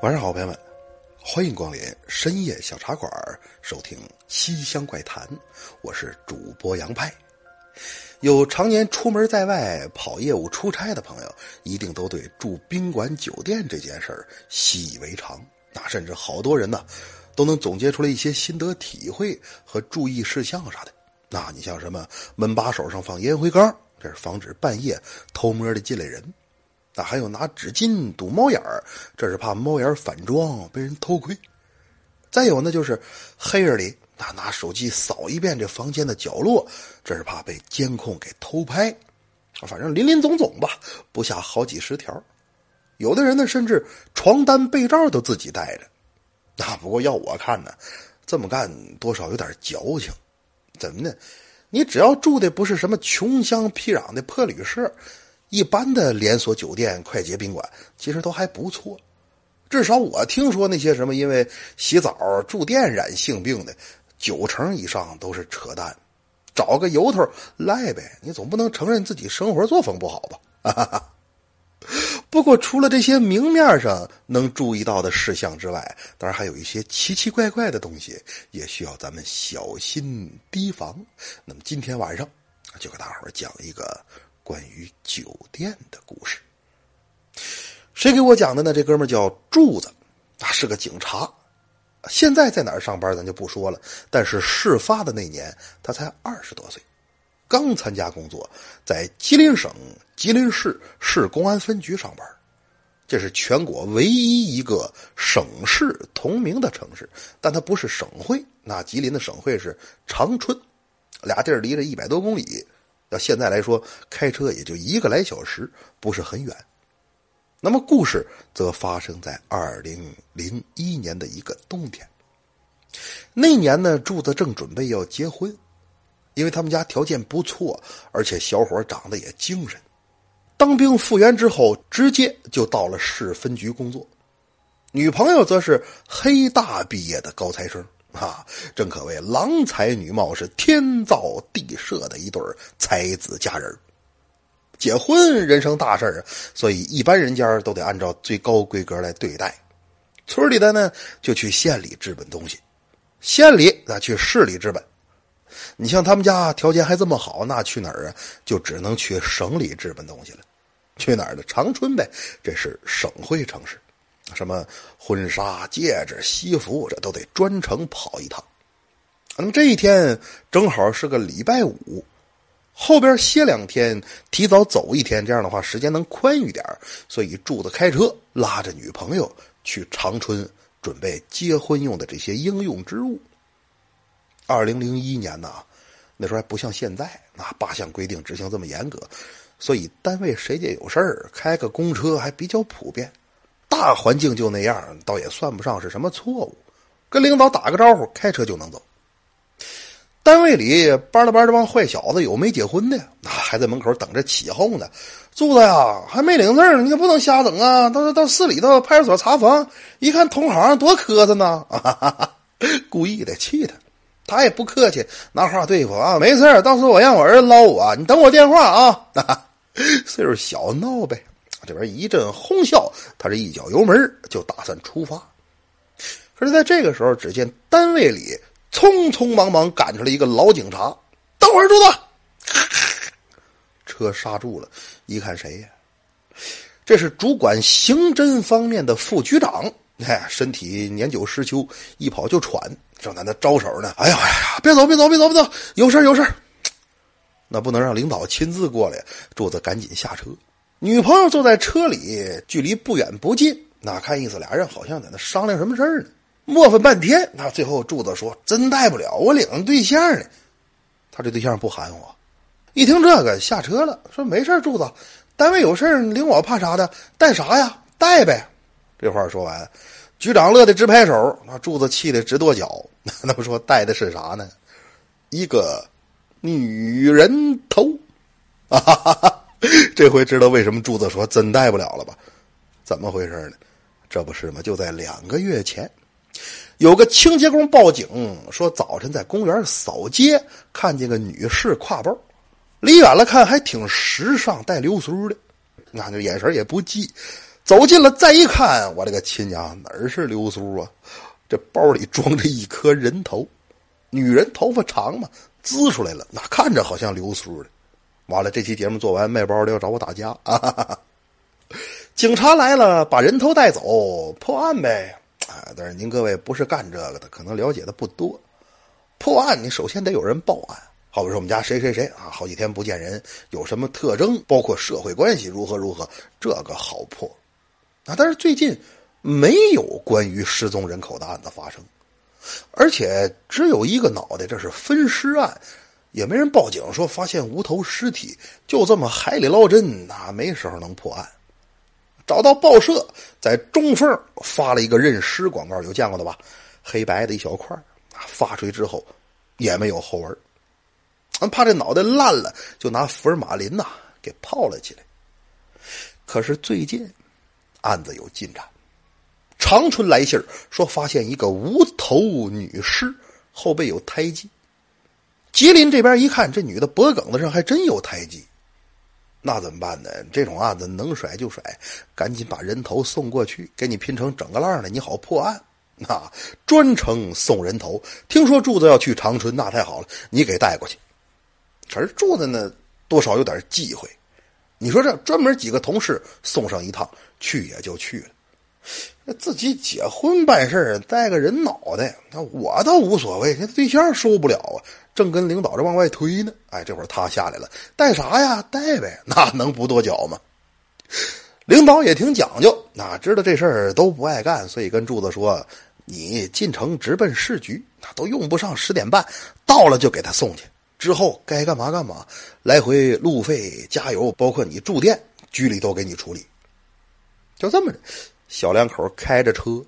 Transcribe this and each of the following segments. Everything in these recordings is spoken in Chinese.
晚上好，朋友们，欢迎光临深夜小茶馆，收听《西厢怪谈》。我是主播杨派。有常年出门在外跑业务出差的朋友，一定都对住宾馆酒店这件事儿习以为常。那甚至好多人呢，都能总结出来一些心得体会和注意事项啥的。那你像什么门把手上放烟灰缸，这是防止半夜偷摸的进来人。那还有拿纸巾堵猫眼儿，这是怕猫眼反装被人偷窥。再有呢，就是黑夜里那拿手机扫一遍这房间的角落，这是怕被监控给偷拍。反正林林总总吧，不下好几十条。有的人呢，甚至床单被罩都自己带着。那 不过要我看呢，这么干多少有点矫情。怎么呢？你只要住的不是什么穷乡僻壤的破旅社。一般的连锁酒店、快捷宾馆其实都还不错，至少我听说那些什么因为洗澡住店染性病的，九成以上都是扯淡，找个由头赖呗。你总不能承认自己生活作风不好吧？不过除了这些明面上能注意到的事项之外，当然还有一些奇奇怪怪的东西也需要咱们小心提防。那么今天晚上就给大伙讲一个。关于酒店的故事，谁给我讲的呢？这哥们叫柱子，他是个警察，现在在哪儿上班咱就不说了。但是事发的那年，他才二十多岁，刚参加工作，在吉林省吉林市市公安分局上班，这是全国唯一一个省市同名的城市，但它不是省会。那吉林的省会是长春，俩地儿离着一百多公里。要现在来说，开车也就一个来小时，不是很远。那么故事则发生在二零零一年的一个冬天。那年呢，柱子正准备要结婚，因为他们家条件不错，而且小伙长得也精神。当兵复员之后，直接就到了市分局工作。女朋友则是黑大毕业的高材生。啊，正可谓郎才女貌，是天造地设的一对才子佳人。结婚人生大事啊，所以一般人家都得按照最高规格来对待。村里的呢，就去县里置办东西；县里那去市里置办。你像他们家条件还这么好，那去哪儿啊？就只能去省里置办东西了。去哪儿呢？长春呗，这是省会城市。什么婚纱、戒指、西服，这都得专程跑一趟。那么这一天正好是个礼拜五，后边歇两天，提早走一天，这样的话时间能宽裕点所以柱子开车拉着女朋友去长春，准备结婚用的这些应用之物。二零零一年呐，那时候还不像现在，那八项规定执行这么严格，所以单位谁家有事儿，开个公车还比较普遍。大环境就那样，倒也算不上是什么错误。跟领导打个招呼，开车就能走。单位里班了班这帮坏小子，有没结婚的，那还在门口等着起哄呢。柱子呀，还没领证，你可不能瞎整啊！到到市里头派出所查房，一看同行多磕碜呢，故意的气他。他也不客气，拿话对付啊，没事到时候我让我儿子捞我，你等我电话啊。岁数小闹呗。这边一阵哄笑，他这一脚油门就打算出发。可是，在这个时候，只见单位里匆匆忙忙赶出来一个老警察。等会儿，柱子，车刹住了。一看谁呀？这是主管刑侦方面的副局长。哎，身体年久失修，一跑就喘，正在那招手呢。哎呀哎呀，别走，别走，别走，别走，有事有事那不能让领导亲自过来。柱子赶紧下车。女朋友坐在车里，距离不远不近，那看意思俩人好像在那商量什么事儿呢。磨蹭半天，那最后柱子说：“真带不了，我领着对象呢。”他这对象不含糊，一听这个下车了，说：“没事柱子，单位有事儿领我怕啥的？带啥呀？带呗。”这话说完，局长乐得直拍手，那柱子气得直跺脚。那不说带的是啥呢？一个女人头，哈哈哈哈。这回知道为什么柱子说真带不了了吧？怎么回事呢？这不是吗？就在两个月前，有个清洁工报警说，早晨在公园扫街，看见个女士挎包，离远了看还挺时尚，带流苏的，那这眼神也不济。走近了再一看，我这个亲娘哪是流苏啊？这包里装着一颗人头，女人头发长嘛，滋出来了，那看着好像流苏的。完了，这期节目做完，卖包的要找我打架啊！警察来了，把人头带走，破案呗。啊，但是您各位不是干这个的，可能了解的不多。破案，你首先得有人报案。好比说，我们家谁谁谁啊，好几天不见人，有什么特征，包括社会关系如何如何，这个好破。啊，但是最近没有关于失踪人口的案子发生，而且只有一个脑袋，这是分尸案。也没人报警说发现无头尸体，就这么海里捞针，那没时候能破案。找到报社，在中缝发了一个认尸广告，有见过的吧？黑白的一小块发出去之后也没有后文。俺怕这脑袋烂了，就拿福尔马林呐给泡了起来。可是最近案子有进展，长春来信说发现一个无头女尸，后背有胎记。吉林这边一看，这女的脖梗子上还真有胎记，那怎么办呢？这种案子能甩就甩，赶紧把人头送过去，给你拼成整个浪的，你好破案。那专程送人头，听说柱子要去长春，那太好了，你给带过去。可是柱子呢，多少有点忌讳。你说这专门几个同事送上一趟，去也就去了。自己结婚办事带个人脑袋，那我倒无所谓，那对象受不了啊，正跟领导这往外推呢。哎，这会儿他下来了，带啥呀？带呗，那能不跺脚吗？领导也挺讲究，哪知道这事儿都不爱干，所以跟柱子说：“你进城直奔市局，那都用不上十点半，到了就给他送去。之后该干嘛干嘛，来回路费、加油，包括你住店，局里都给你处理。”就这么着。小两口开着车，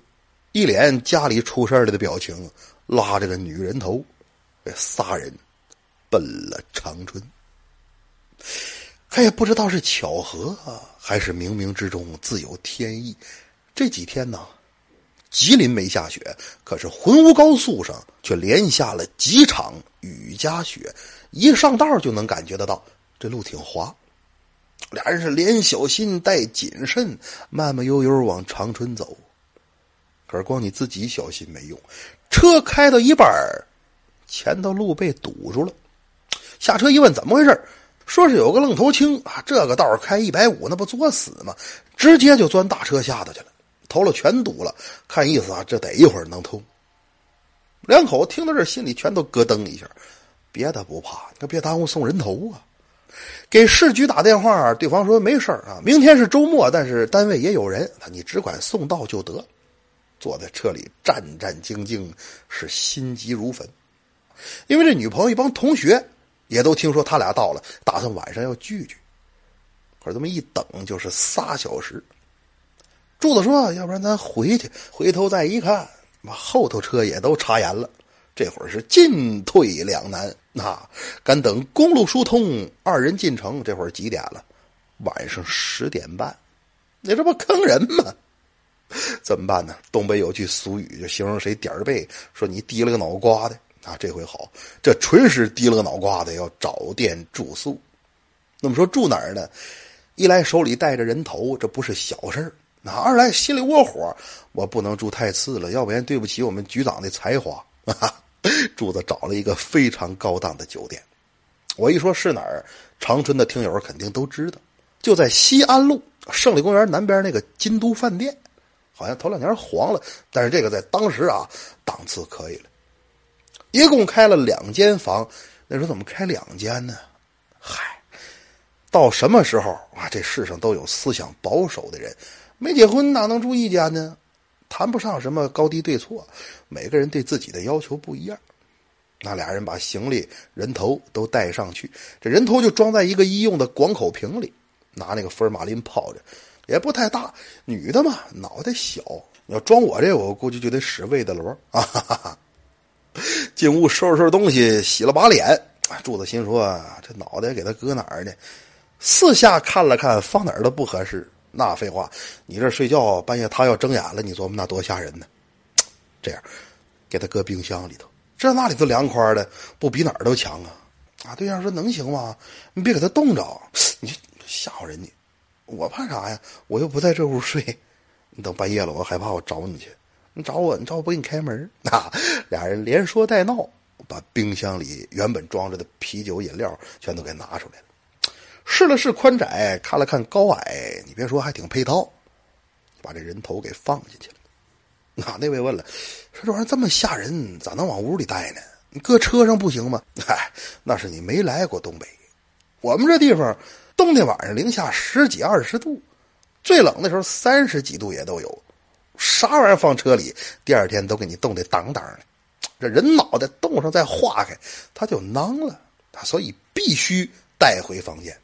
一脸家里出事了的表情，拉着个女人头，这仨人奔了长春。他也不知道是巧合还是冥冥之中自有天意。这几天呢，吉林没下雪，可是浑乌高速上却连下了几场雨夹雪，一上道就能感觉得到这路挺滑。俩人是连小心带谨慎，慢慢悠悠往长春走。可是光你自己小心没用，车开到一半前头路被堵住了。下车一问怎么回事说是有个愣头青啊，这个道开一百五，那不作死吗？直接就钻大车下头去了，头了全堵了。看意思啊，这得一会儿能通。两口听到这，心里全都咯噔一下。别的不怕，可别耽误送人头啊。给市局打电话，对方说没事啊，明天是周末，但是单位也有人，你只管送到就得。坐在车里战战兢兢，是心急如焚，因为这女朋友一帮同学也都听说他俩到了，打算晚上要聚聚。可是这么一等就是仨小时。柱子说：“要不然咱回去，回头再一看，妈后头车也都插严了。”这会儿是进退两难，那敢等公路疏通，二人进城。这会儿几点了？晚上十点半，你这不坑人吗？怎么办呢？东北有句俗语，就形容谁点儿背，说你提了个脑瓜的啊。这回好，这纯是提了个脑瓜子，要找店住宿。那么说住哪儿呢？一来手里带着人头，这不是小事儿；那二来心里窝火，我不能住太次了，要不然对不起我们局长的才华。柱子找了一个非常高档的酒店，我一说是哪儿，长春的听友肯定都知道，就在西安路胜利公园南边那个金都饭店，好像头两年黄了，但是这个在当时啊档次可以了，一共开了两间房，那时候怎么开两间呢？嗨，到什么时候啊？这世上都有思想保守的人，没结婚哪能住一间呢？谈不上什么高低对错，每个人对自己的要求不一样。那俩人把行李、人头都带上去，这人头就装在一个医用的广口瓶里，拿那个福尔马林泡着，也不太大。女的嘛，脑袋小，要装我这，我估计就得使魏德罗啊。进屋收拾收拾东西，洗了把脸。柱子心说：“这脑袋给他搁哪儿呢？”四下看了看，放哪儿都不合适。那废话，你这睡觉半夜他要睁眼了，你琢磨那多吓人呢？这样，给他搁冰箱里头，这那里头凉快的，不比哪儿都强啊！啊，对象说能行吗？你别给他冻着，你吓唬人家。我怕啥呀？我又不在这屋睡。你等半夜了，我害怕我找你去。你找我，你找我不给你开门。啊，俩人连说带闹，把冰箱里原本装着的啤酒饮料全都给拿出来了。试了试宽窄，看了看高矮，你别说，还挺配套。把这人头给放进去了。那 那位问了，说这玩意儿这么吓人，咋能往屋里带呢？你搁车上不行吗？嗨，那是你没来过东北。我们这地方，冬天晚上零下十几二十度，最冷的时候三十几度也都有。啥玩意儿放车里，第二天都给你冻得当当的。这人脑袋冻上再化开，它就囊了。所以必须带回房间。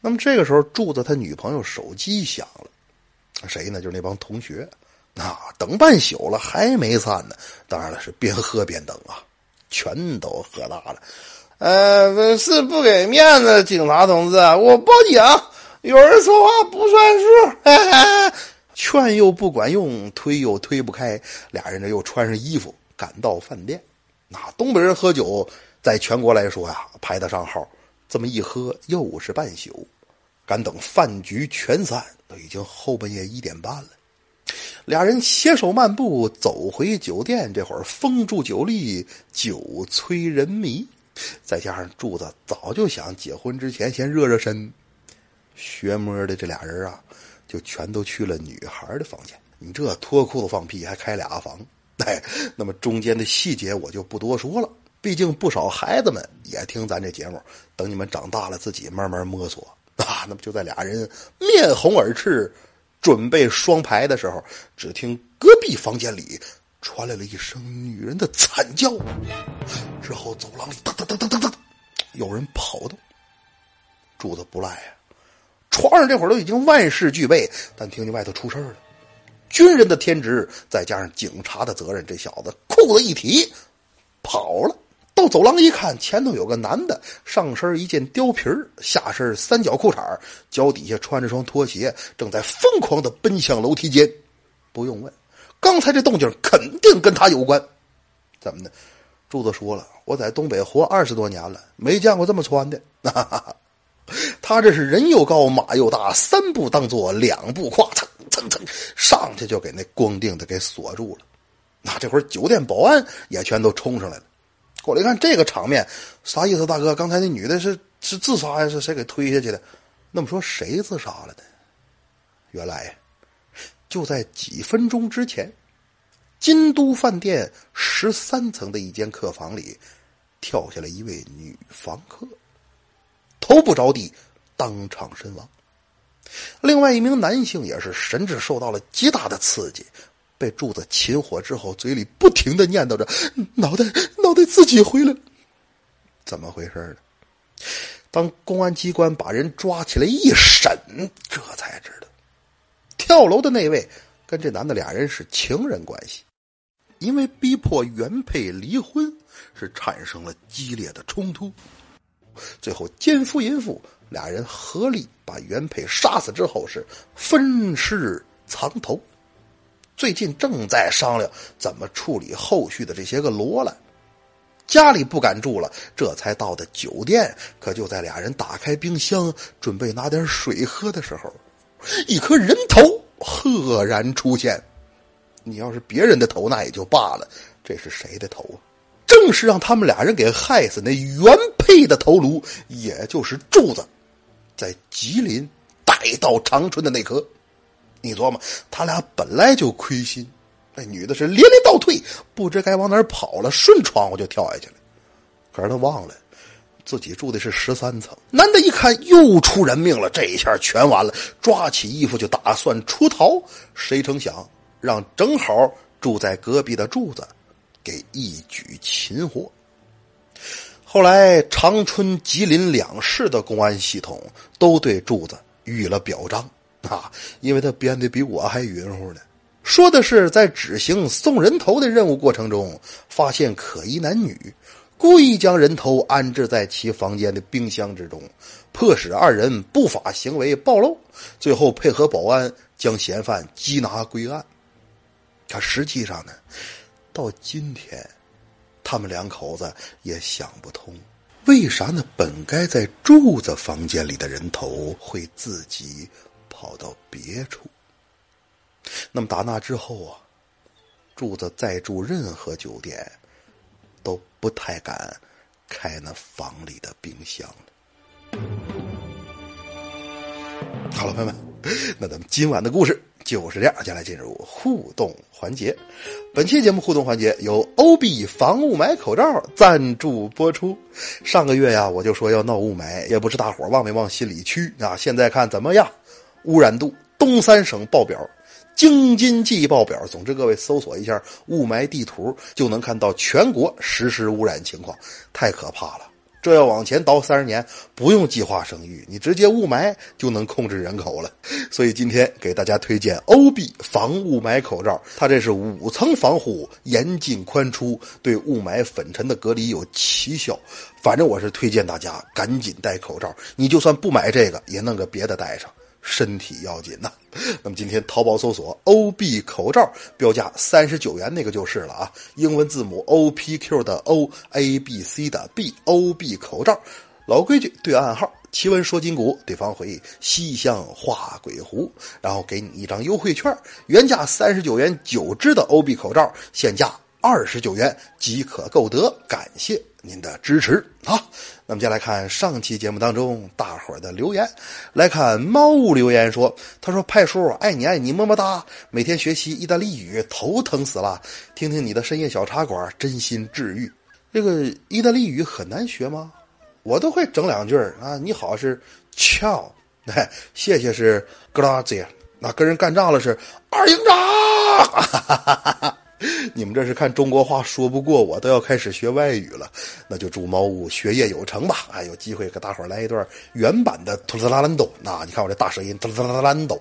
那么这个时候，柱子他女朋友手机响了，谁呢？就是那帮同学。啊，等半宿了还没散呢。当然了，是边喝边等啊，全都喝大了。呃，是不给面子，警察同志，我报警。有人说话不算数，劝又不管用，推又推不开。俩人这又穿上衣服赶到饭店。那东北人喝酒，在全国来说呀，排得上号。这么一喝，又是半宿。赶等饭局全散，都已经后半夜一点半了。俩人携手漫步走回酒店，这会儿风住酒力，酒催人迷。再加上柱子早就想结婚之前先热热身，学摸的这俩人啊，就全都去了女孩的房间。你这脱裤子放屁还开俩房，哎，那么中间的细节我就不多说了。毕竟不少孩子们也听咱这节目，等你们长大了自己慢慢摸索 啊。那么就在俩人面红耳赤。准备双排的时候，只听隔壁房间里传来了一声女人的惨叫，之后走廊里噔噔噔噔噔噔，有人跑动。住的不赖呀，床上这会儿都已经万事俱备，但听见外头出事了。军人的天职，再加上警察的责任，这小子裤子一提，跑了。到走廊一看，前头有个男的，上身一件貂皮下身三角裤衩脚底下穿着双拖鞋，正在疯狂的奔向楼梯间。不用问，刚才这动静肯定跟他有关。怎么的？柱子说了，我在东北活二十多年了，没见过这么穿的。哈哈哈他这是人又高马又大，三步当做两步跨，蹭蹭蹭上去就给那光腚的给锁住了。那这会儿酒店保安也全都冲上来了。过来一看这个场面，啥意思？大哥，刚才那女的是是自杀呀？是谁给推下去的？那么说谁自杀了呢？原来就在几分钟之前，金都饭店十三层的一间客房里，跳下来一位女房客，头部着地，当场身亡。另外一名男性也是神志受到了极大的刺激。被柱子擒获之后，嘴里不停的念叨着：“脑袋，脑袋自己回来。”怎么回事呢？当公安机关把人抓起来一审，这才知道，跳楼的那位跟这男的俩人是情人关系，因为逼迫原配离婚，是产生了激烈的冲突，最后奸夫淫妇俩人合力把原配杀死之后，是分尸藏头。最近正在商量怎么处理后续的这些个罗了，家里不敢住了，这才到的酒店。可就在俩人打开冰箱准备拿点水喝的时候，一颗人头赫然出现。你要是别人的头那也就罢了，这是谁的头啊？正是让他们俩人给害死那原配的头颅，也就是柱子，在吉林带到长春的那颗。你琢磨，他俩本来就亏心，那女的是连连倒退，不知该往哪儿跑了，顺窗户就跳下去了。可是他忘了，自己住的是十三层。男的一看又出人命了，这一下全完了，抓起衣服就打算出逃。谁成想，让正好住在隔壁的柱子给一举擒获。后来，长春、吉林两市的公安系统都对柱子予以了表彰。啊，因为他编的比我还匀乎呢。说的是在执行送人头的任务过程中，发现可疑男女，故意将人头安置在其房间的冰箱之中，迫使二人不法行为暴露，最后配合保安将嫌犯缉拿归案。可实际上呢，到今天，他们两口子也想不通，为啥呢？本该在柱子房间里的人头会自己跑到别处？那么打那之后啊，柱子再住任何酒店，都不太敢开那房里的冰箱了。好了，朋友们，那咱们今晚的故事。就是这样，接下来进入互动环节。本期节目互动环节由欧碧防雾霾口罩赞助播出。上个月呀，我就说要闹雾霾，也不知大伙儿往没往心里去啊。现在看怎么样？污染度东三省爆表，京津冀爆表。总之，各位搜索一下雾霾地图，就能看到全国实时污染情况，太可怕了。这要往前倒三十年，不用计划生育，你直接雾霾就能控制人口了。所以今天给大家推荐欧碧防雾霾口罩，它这是五层防护，严进宽出，对雾霾粉尘的隔离有奇效。反正我是推荐大家赶紧戴口罩，你就算不买这个，也弄个别的戴上。身体要紧呐！那么今天淘宝搜索 “O B 口罩”，标价三十九元那个就是了啊。英文字母 O P Q 的 O，A B C 的 B，O B 口罩。老规矩，对暗号，奇闻说金鼓，对方回西厢画鬼狐，然后给你一张优惠券，原价三十九元九支的 O B 口罩，现价。二十九元即可购得，感谢您的支持啊！那么，接下来看上期节目当中大伙儿的留言。来看猫屋留言说：“他说派叔爱你爱你么么哒，每天学习意大利语头疼死了，听听你的深夜小茶馆真心治愈。这个意大利语很难学吗？我都会整两句啊！你好是 ciao，哎，谢谢是 grazie，那跟人干仗了是二营长。” 你们这是看中国话说不过我，都要开始学外语了。那就祝猫屋学业有成吧！哎，有机会给大伙来一段原版的《图斯拉兰斗》。那你看我这大舌音，《图斯拉兰斗》。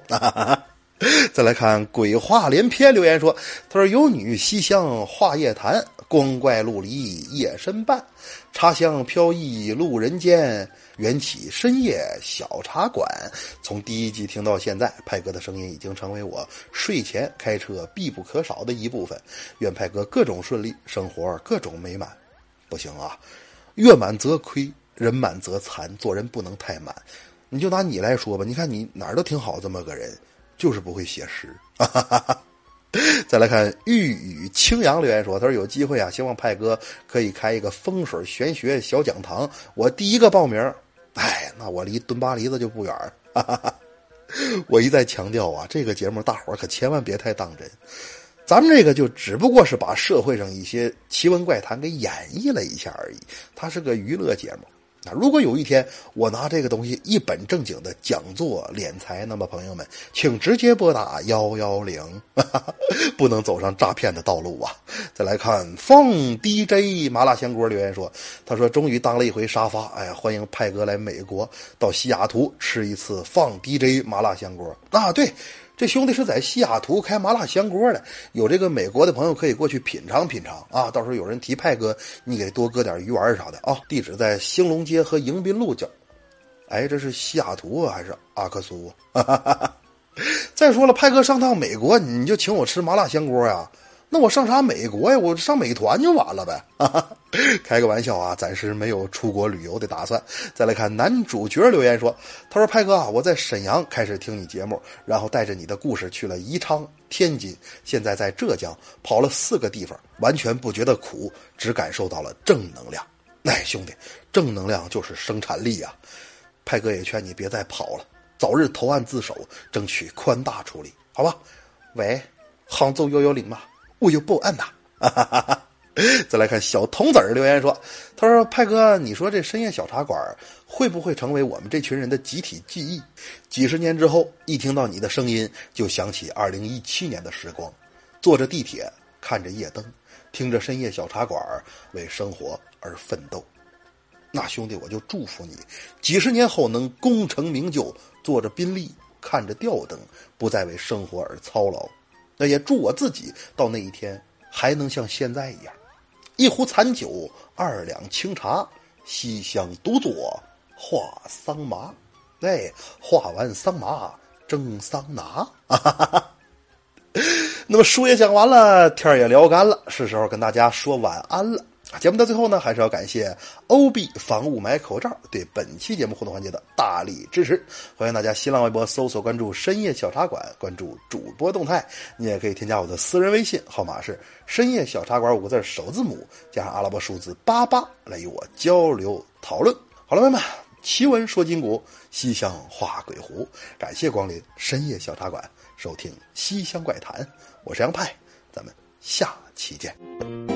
再来看鬼话连篇留言说：“他说有女西厢画夜谈，光怪陆离夜深半，茶香飘逸路人间。”缘起深夜小茶馆，从第一集听到现在，派哥的声音已经成为我睡前开车必不可少的一部分。愿派哥各种顺利，生活各种美满。不行啊，月满则亏，人满则残，做人不能太满。你就拿你来说吧，你看你哪儿都挺好，这么个人，就是不会写诗。再来看玉宇清扬留言说：“他说有机会啊，希望派哥可以开一个风水玄学小讲堂，我第一个报名。”哎，那我离蹲巴黎子就不远哈哈哈。我一再强调啊，这个节目大伙可千万别太当真，咱们这个就只不过是把社会上一些奇闻怪谈给演绎了一下而已，它是个娱乐节目。如果有一天我拿这个东西一本正经的讲座敛财，那么朋友们，请直接拨打幺幺零，不能走上诈骗的道路啊！再来看放 DJ 麻辣香锅留言说，他说终于当了一回沙发，哎呀，欢迎派哥来美国到西雅图吃一次放 DJ 麻辣香锅啊！对。这兄弟是在西雅图开麻辣香锅的，有这个美国的朋友可以过去品尝品尝啊！到时候有人提派哥，你给多搁点鱼丸啥的啊！地址在兴隆街和迎宾路角。哎，这是西雅图啊，还是阿克苏啊？再说了，派哥上趟美国，你就请我吃麻辣香锅呀？那我上啥美国呀？我上美团就完了呗！开个玩笑啊，暂时没有出国旅游的打算。再来看男主角留言说：“他说派哥啊，我在沈阳开始听你节目，然后带着你的故事去了宜昌、天津，现在在浙江跑了四个地方，完全不觉得苦，只感受到了正能量。哎，兄弟，正能量就是生产力啊！派哥也劝你别再跑了，早日投案自首，争取宽大处理，好吧？喂，杭州幺幺零吗？”我有报案呐！再来看小童子留言说：“他说派哥，你说这深夜小茶馆会不会成为我们这群人的集体记忆？几十年之后，一听到你的声音，就想起二零一七年的时光，坐着地铁，看着夜灯，听着深夜小茶馆，为生活而奋斗。那兄弟，我就祝福你，几十年后能功成名就，坐着宾利，看着吊灯，不再为生活而操劳。”那也祝我自己到那一天还能像现在一样，一壶残酒，二两清茶，西厢独坐话桑麻。哎，画完桑麻蒸桑拿。那么书也讲完了，天也聊干了，是时候跟大家说晚安了。节目的最后呢，还是要感谢欧 b 防雾霾口罩对本期节目互动环节的大力支持。欢迎大家新浪微博搜索关注“深夜小茶馆”，关注主播动态。你也可以添加我的私人微信，号码是“深夜小茶馆”五个字首字母加上阿拉伯数字八八，来与我交流讨论。好了，朋友们，奇闻说今古，西厢画鬼狐，感谢光临深夜小茶馆，收听西厢怪谈。我是杨派，咱们下期见。